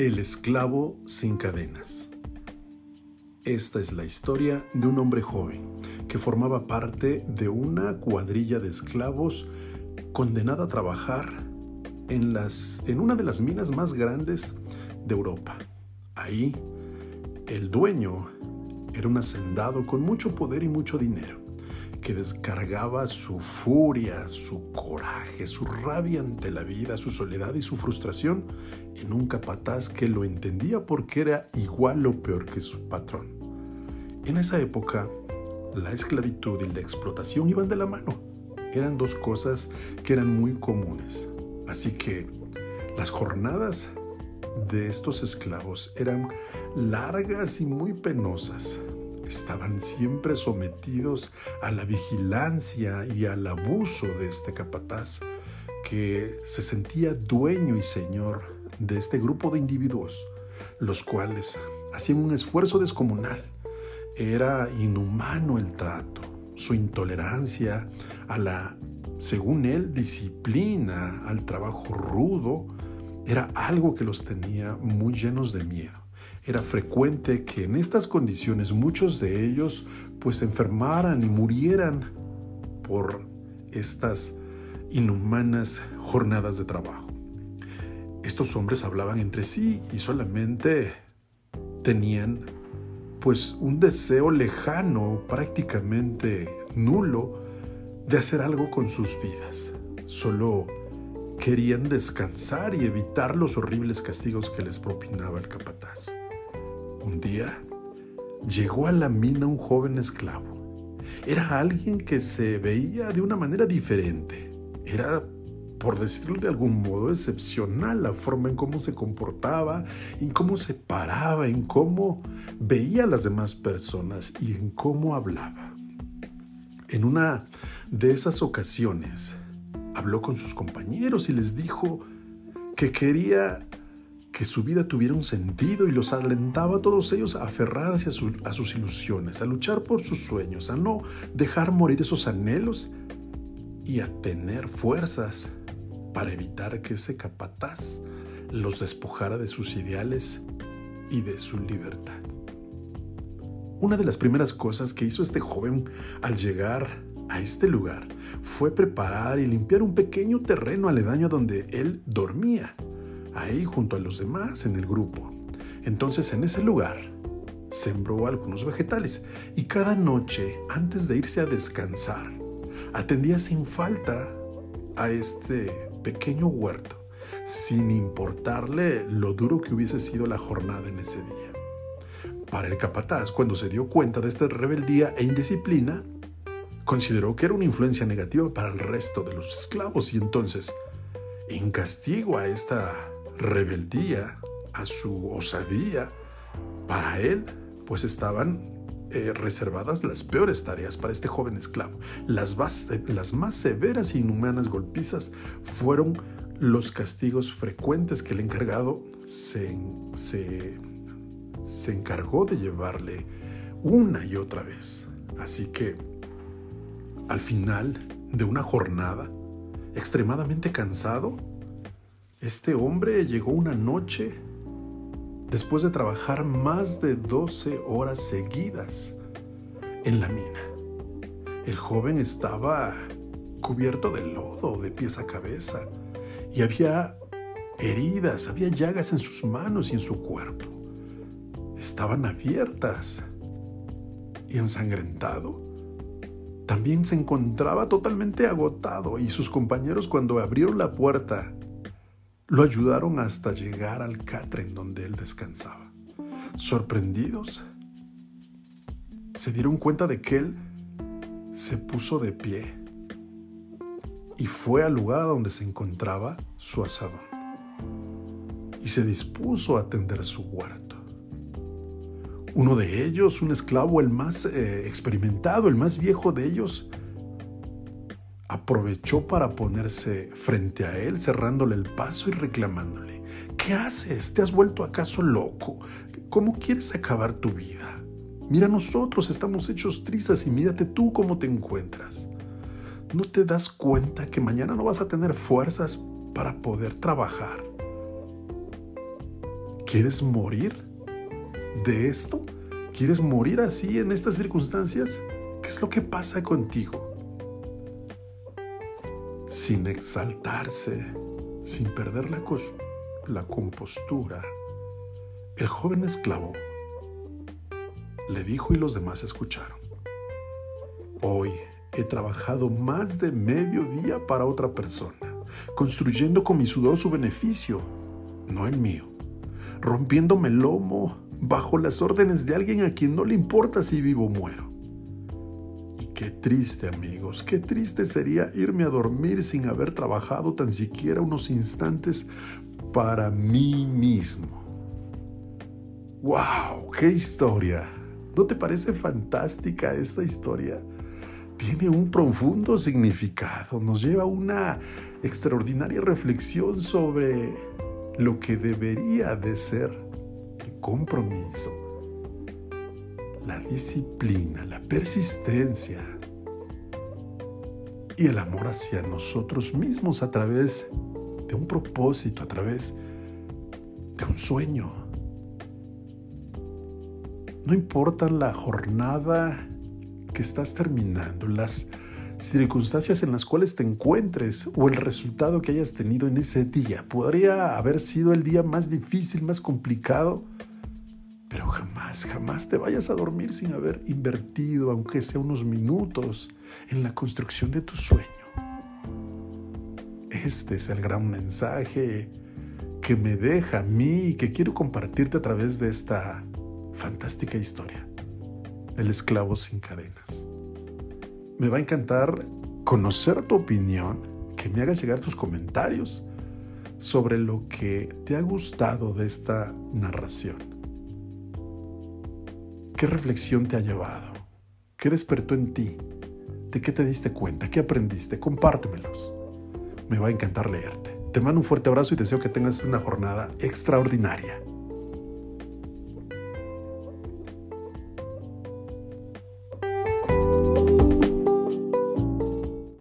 El esclavo sin cadenas. Esta es la historia de un hombre joven que formaba parte de una cuadrilla de esclavos condenada a trabajar en, las, en una de las minas más grandes de Europa. Ahí, el dueño era un hacendado con mucho poder y mucho dinero que descargaba su furia, su coraje, su rabia ante la vida, su soledad y su frustración en un capataz que lo entendía porque era igual o peor que su patrón. En esa época, la esclavitud y la explotación iban de la mano. Eran dos cosas que eran muy comunes. Así que las jornadas de estos esclavos eran largas y muy penosas estaban siempre sometidos a la vigilancia y al abuso de este capataz, que se sentía dueño y señor de este grupo de individuos, los cuales hacían un esfuerzo descomunal. Era inhumano el trato, su intolerancia a la, según él, disciplina, al trabajo rudo, era algo que los tenía muy llenos de miedo era frecuente que en estas condiciones muchos de ellos pues enfermaran y murieran por estas inhumanas jornadas de trabajo. Estos hombres hablaban entre sí y solamente tenían pues un deseo lejano, prácticamente nulo, de hacer algo con sus vidas. Solo querían descansar y evitar los horribles castigos que les propinaba el capataz. Un día llegó a la mina un joven esclavo. Era alguien que se veía de una manera diferente. Era, por decirlo de algún modo, excepcional la forma en cómo se comportaba, en cómo se paraba, en cómo veía a las demás personas y en cómo hablaba. En una de esas ocasiones habló con sus compañeros y les dijo que quería que su vida tuviera un sentido y los alentaba a todos ellos a aferrarse a, sus ilusiones, a luchar por sus sueños, a no dejar morir esos anhelos y a tener fuerzas para evitar que ese capataz los despojara de sus ideales y de su libertad. Una de las primeras cosas que hizo este joven al llegar a este lugar fue preparar y limpiar un pequeño terreno aledaño donde él dormía ahí junto a los demás en el grupo. Entonces en ese lugar sembró algunos vegetales y cada noche antes de irse a descansar atendía sin falta a este pequeño huerto, sin importarle lo duro que hubiese sido la jornada en ese día. Para el capataz, cuando se dio cuenta de esta rebeldía e indisciplina, consideró que era una influencia negativa para el resto de los esclavos y entonces, en castigo a esta rebeldía, a su osadía, para él, pues estaban eh, reservadas las peores tareas para este joven esclavo. Las, más severas e inhumanas golpizas fueron los castigos frecuentes que el encargado se, se, se encargó de llevarle una y otra vez. Así que, al final de una jornada, extremadamente cansado, este hombre llegó una noche después de trabajar más de 12 horas seguidas en la mina. El joven estaba cubierto de lodo de pies a cabeza y había heridas, había llagas en sus manos y en su cuerpo. Estaban abiertas y ensangrentado. También se encontraba totalmente agotado y sus compañeros cuando abrieron la puerta lo ayudaron hasta llegar al catre en donde él descansaba. Sorprendidos, se dieron cuenta de que él se puso de pie y fue al lugar donde se encontraba su asadón y se dispuso a atender su huerto. Uno de ellos, un esclavo, el más eh, experimentado, el más viejo de ellos, aprovechó para ponerse frente a él, cerrándole el paso y reclamándole, ¿qué haces? ¿Te has vuelto acaso loco? ¿Cómo quieres acabar tu vida? Mira, nosotros estamos hechos trizas y mírate tú cómo te encuentras. ¿No te das cuenta que mañana no vas a tener fuerzas para poder trabajar? ¿Quieres morir de esto? ¿Quieres morir así en estas circunstancias? ¿Qué es lo que pasa contigo? Sin exaltarse, sin perder la, compostura, el joven esclavo le dijo y los demás escucharon. Hoy he trabajado más de medio día para otra persona, construyendo con mi sudor su beneficio, no el mío, rompiéndome el lomo bajo las órdenes de alguien a quien no le importa si vivo o muero. Qué triste amigos, qué triste sería irme a dormir sin haber trabajado tan siquiera unos instantes para mí mismo. ¡Wow! ¡Qué historia! ¿No te parece fantástica esta historia? Tiene un profundo significado, nos lleva a una extraordinaria reflexión sobre lo que debería de ser el compromiso, la disciplina, la persistencia y el amor hacia nosotros mismos a través de un propósito, a través de un sueño. No importa la jornada que estás terminando, las circunstancias en las cuales te encuentres o el resultado que hayas tenido en ese día. Podría haber sido el día más difícil, más complicado, jamás, jamás te vayas a dormir sin haber invertido, aunque sea unos minutos, en la construcción de tu sueño. Este es el gran mensaje que me deja a mí y que quiero compartirte a través de esta fantástica historia. El esclavo sin cadenas. Me va a encantar conocer tu opinión, que me hagas llegar tus comentarios sobre lo que te ha gustado de esta narración. ¿Qué reflexión te ha llevado? ¿Qué despertó en ti? ¿De qué te diste cuenta? ¿Qué aprendiste? Compártemelos. Me va a encantar leerte. Te mando un fuerte abrazo y deseo que tengas una jornada extraordinaria.